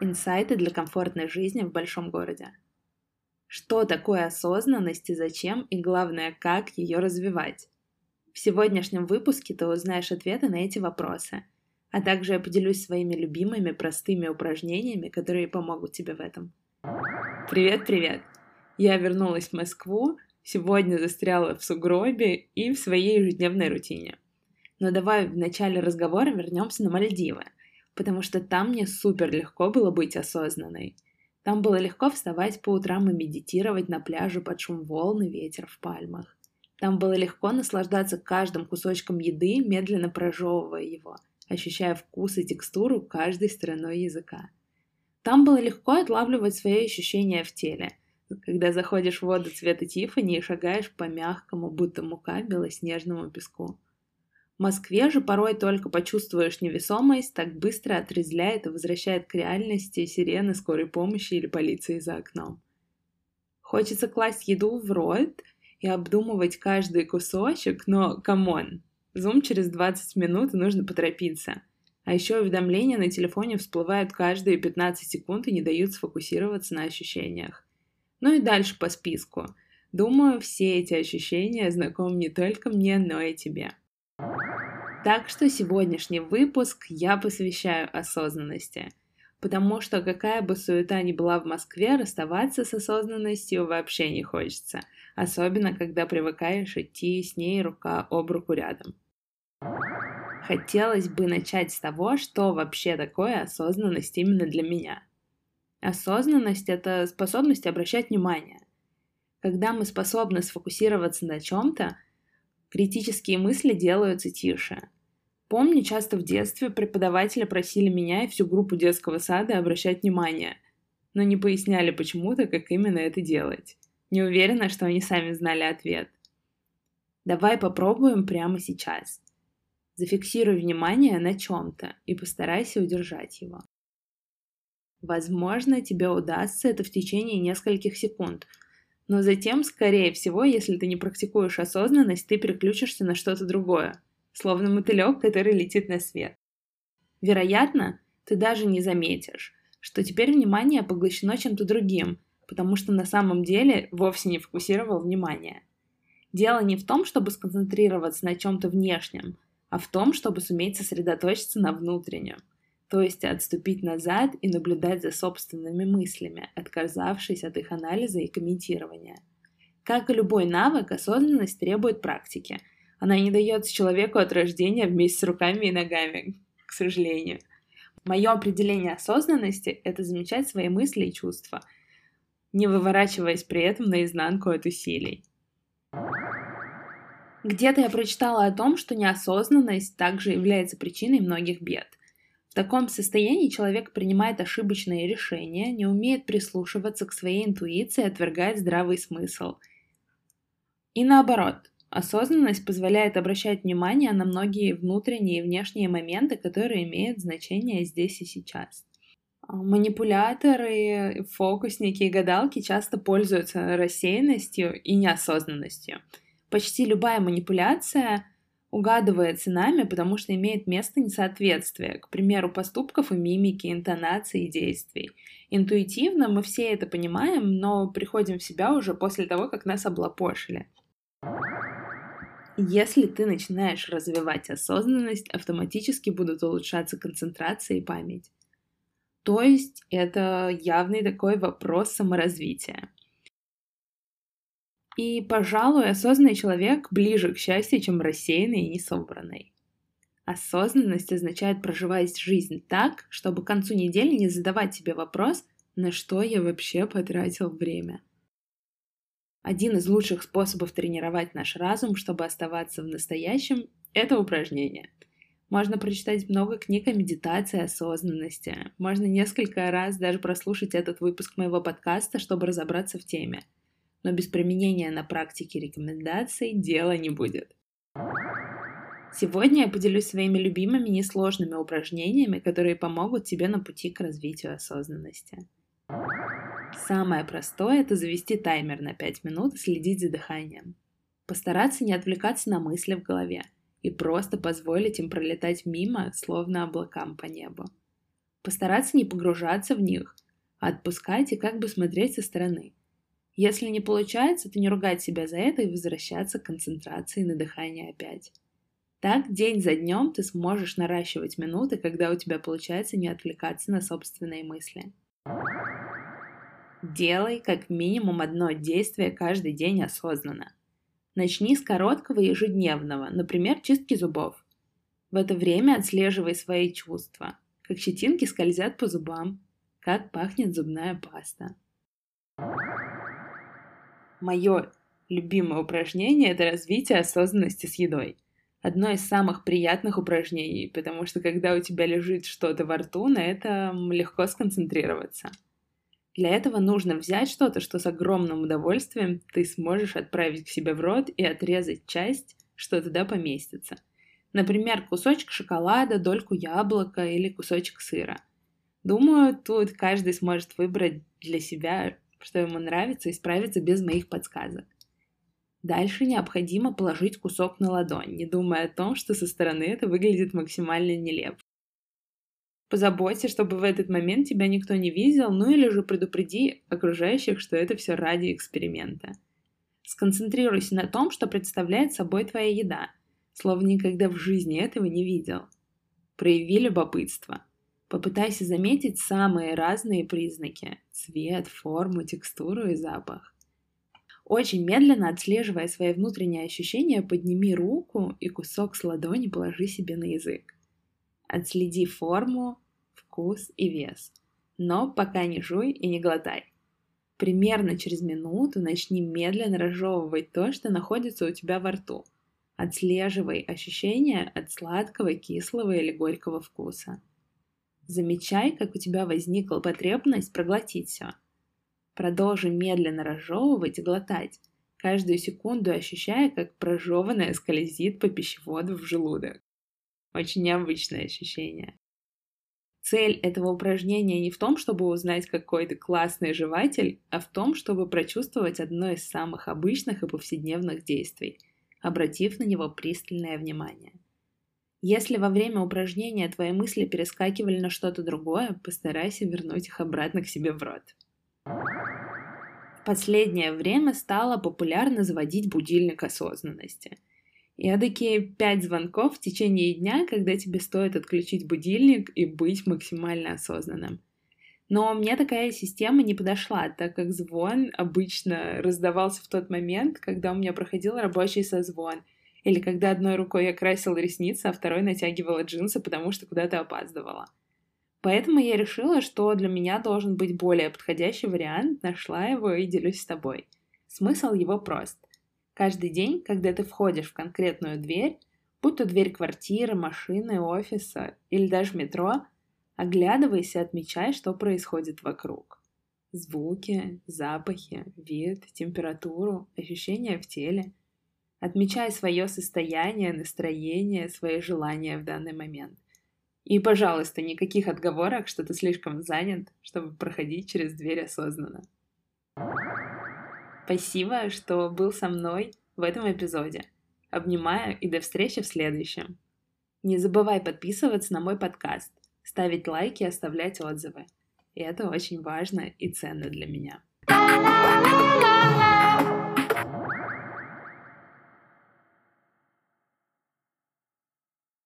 Инсайты для комфортной жизни в большом городе. Что такое осознанность и зачем, и главное, как ее развивать? В сегодняшнем выпуске ты узнаешь ответы на эти вопросы, а также я поделюсь своими любимыми простыми упражнениями, которые помогут тебе в этом. Привет-привет! Я вернулась в Москву, сегодня застряла в сугробе и в своей ежедневной рутине. Но давай в начале разговора вернемся на Мальдивы, потому что там мне супер легко было быть осознанной. Там было легко вставать по утрам и медитировать на пляже под шум волн и ветер в пальмах. Там было легко наслаждаться каждым кусочком еды, медленно прожевывая его, ощущая вкус и текстуру каждой стороной языка. Там было легко отлавливать свои ощущения в теле, когда заходишь в воду цвета Тиффани и шагаешь по мягкому, будто мука, белоснежному песку. В Москве же порой только почувствуешь невесомость, так быстро отрезвляет и возвращает к реальности сирены скорой помощи или полиции за окном. Хочется класть еду в рот и обдумывать каждый кусочек, но come on, Zoom через 20 минут и нужно поторопиться. А еще уведомления на телефоне всплывают каждые 15 секунд и не дают сфокусироваться на ощущениях. Ну и дальше по списку. Думаю, все эти ощущения знакомы не только мне, но и тебе. Так что сегодняшний выпуск я посвящаю осознанности. Потому что какая бы суета ни была в Москве, расставаться с осознанностью вообще не хочется. Особенно, когда привыкаешь идти с ней рука об руку рядом. Хотелось бы начать с того, что вообще такое осознанность именно для меня. Осознанность — это способность обращать внимание. Когда мы способны сфокусироваться на чем-то, критические мысли делаются тише. Помню, часто в детстве преподаватели просили меня и всю группу детского сада обращать внимание, но не поясняли почему-то, как именно это делать. Не уверена, что они сами знали ответ. Давай попробуем прямо сейчас. Зафиксируй внимание на чем-то и постарайся удержать его. Возможно, тебе удастся это в течение нескольких секунд, но затем, скорее всего, если ты не практикуешь осознанность, ты переключишься на что-то другое – словно мотылек, который летит на свет. Вероятно, ты даже не заметишь, что теперь внимание поглощено чем-то другим, потому что на самом деле вовсе не фокусировал внимание. Дело не в том, чтобы сконцентрироваться на чем-то внешнем, а в том, чтобы суметь сосредоточиться на внутреннем, то есть отступить назад и наблюдать за собственными мыслями, отказавшись от их анализа и комментирования. Как и любой навык, осознанность требует практики – она не дается человеку от рождения вместе с руками и ногами, к сожалению. Мое определение осознанности — это замечать свои мысли и чувства, не выворачиваясь при этом наизнанку от усилий. Где-то я прочитала о том, что неосознанность также является причиной многих бед. В таком состоянии человек принимает ошибочные решения, не умеет прислушиваться к своей интуиции, отвергает здравый смысл. И наоборот, Осознанность позволяет обращать внимание на многие внутренние и внешние моменты, которые имеют значение здесь и сейчас. А, манипуляторы, фокусники и гадалки часто пользуются рассеянностью и неосознанностью. Почти любая манипуляция угадывается нами, потому что имеет место несоответствие, к примеру, поступков и мимики, интонации и действий. Интуитивно мы все это понимаем, но приходим в себя уже после того, как нас облапошили. Если ты начинаешь развивать осознанность, автоматически будут улучшаться концентрация и память. То есть это явный такой вопрос саморазвития. И, пожалуй, осознанный человек ближе к счастью, чем рассеянный и несобранный. Осознанность означает проживать жизнь так, чтобы к концу недели не задавать себе вопрос, на что я вообще потратил время – один из лучших способов тренировать наш разум, чтобы оставаться в настоящем, это упражнение. Можно прочитать много книг о медитации, осознанности. Можно несколько раз даже прослушать этот выпуск моего подкаста, чтобы разобраться в теме. Но без применения на практике рекомендаций дела не будет. Сегодня я поделюсь своими любимыми несложными упражнениями, которые помогут тебе на пути к развитию осознанности. Самое простое – это завести таймер на 5 минут и следить за дыханием. Постараться не отвлекаться на мысли в голове и просто позволить им пролетать мимо, словно облакам по небу. Постараться не погружаться в них, а отпускать и как бы смотреть со стороны. Если не получается, то не ругать себя за это и возвращаться к концентрации на дыхание опять. Так день за днем ты сможешь наращивать минуты, когда у тебя получается не отвлекаться на собственные мысли. Делай как минимум одно действие каждый день осознанно. Начни с короткого ежедневного, например, чистки зубов. В это время отслеживай свои чувства, как щетинки скользят по зубам, как пахнет зубная паста. Мое любимое упражнение – это развитие осознанности с едой. Одно из самых приятных упражнений, потому что когда у тебя лежит что-то во рту, на этом легко сконцентрироваться – для этого нужно взять что-то, что с огромным удовольствием ты сможешь отправить к себе в рот и отрезать часть, что туда поместится. Например, кусочек шоколада, дольку яблока или кусочек сыра. Думаю, тут каждый сможет выбрать для себя, что ему нравится, и справиться без моих подсказок. Дальше необходимо положить кусок на ладонь, не думая о том, что со стороны это выглядит максимально нелепо. Позаботься, чтобы в этот момент тебя никто не видел, ну или же предупреди окружающих, что это все ради эксперимента. Сконцентрируйся на том, что представляет собой твоя еда, словно никогда в жизни этого не видел. Прояви любопытство. Попытайся заметить самые разные признаки – цвет, форму, текстуру и запах. Очень медленно отслеживая свои внутренние ощущения, подними руку и кусок с ладони положи себе на язык. Отследи форму, вкус и вес. Но пока не жуй и не глотай. Примерно через минуту начни медленно разжевывать то, что находится у тебя во рту. Отслеживай ощущения от сладкого, кислого или горького вкуса. Замечай, как у тебя возникла потребность проглотить все. Продолжи медленно разжевывать и глотать, каждую секунду ощущая, как прожеванное скользит по пищеводу в желудок. Очень необычное ощущение. Цель этого упражнения не в том, чтобы узнать, какой ты классный жеватель, а в том, чтобы прочувствовать одно из самых обычных и повседневных действий, обратив на него пристальное внимание. Если во время упражнения твои мысли перескакивали на что-то другое, постарайся вернуть их обратно к себе в рот. В последнее время стало популярно заводить будильник осознанности – Эдакие пять звонков в течение дня, когда тебе стоит отключить будильник и быть максимально осознанным. Но мне такая система не подошла, так как звон обычно раздавался в тот момент, когда у меня проходил рабочий созвон, или когда одной рукой я красила ресницы, а второй натягивала джинсы, потому что куда-то опаздывала. Поэтому я решила, что для меня должен быть более подходящий вариант, нашла его и делюсь с тобой. Смысл его прост — Каждый день, когда ты входишь в конкретную дверь, будь то дверь квартиры, машины, офиса или даже метро, оглядывайся и отмечай, что происходит вокруг. Звуки, запахи, вид, температуру, ощущения в теле. Отмечай свое состояние, настроение, свои желания в данный момент. И, пожалуйста, никаких отговорок, что ты слишком занят, чтобы проходить через дверь осознанно. Спасибо, что был со мной в этом эпизоде. Обнимаю и до встречи в следующем. Не забывай подписываться на мой подкаст, ставить лайки и оставлять отзывы. И это очень важно и ценно для меня.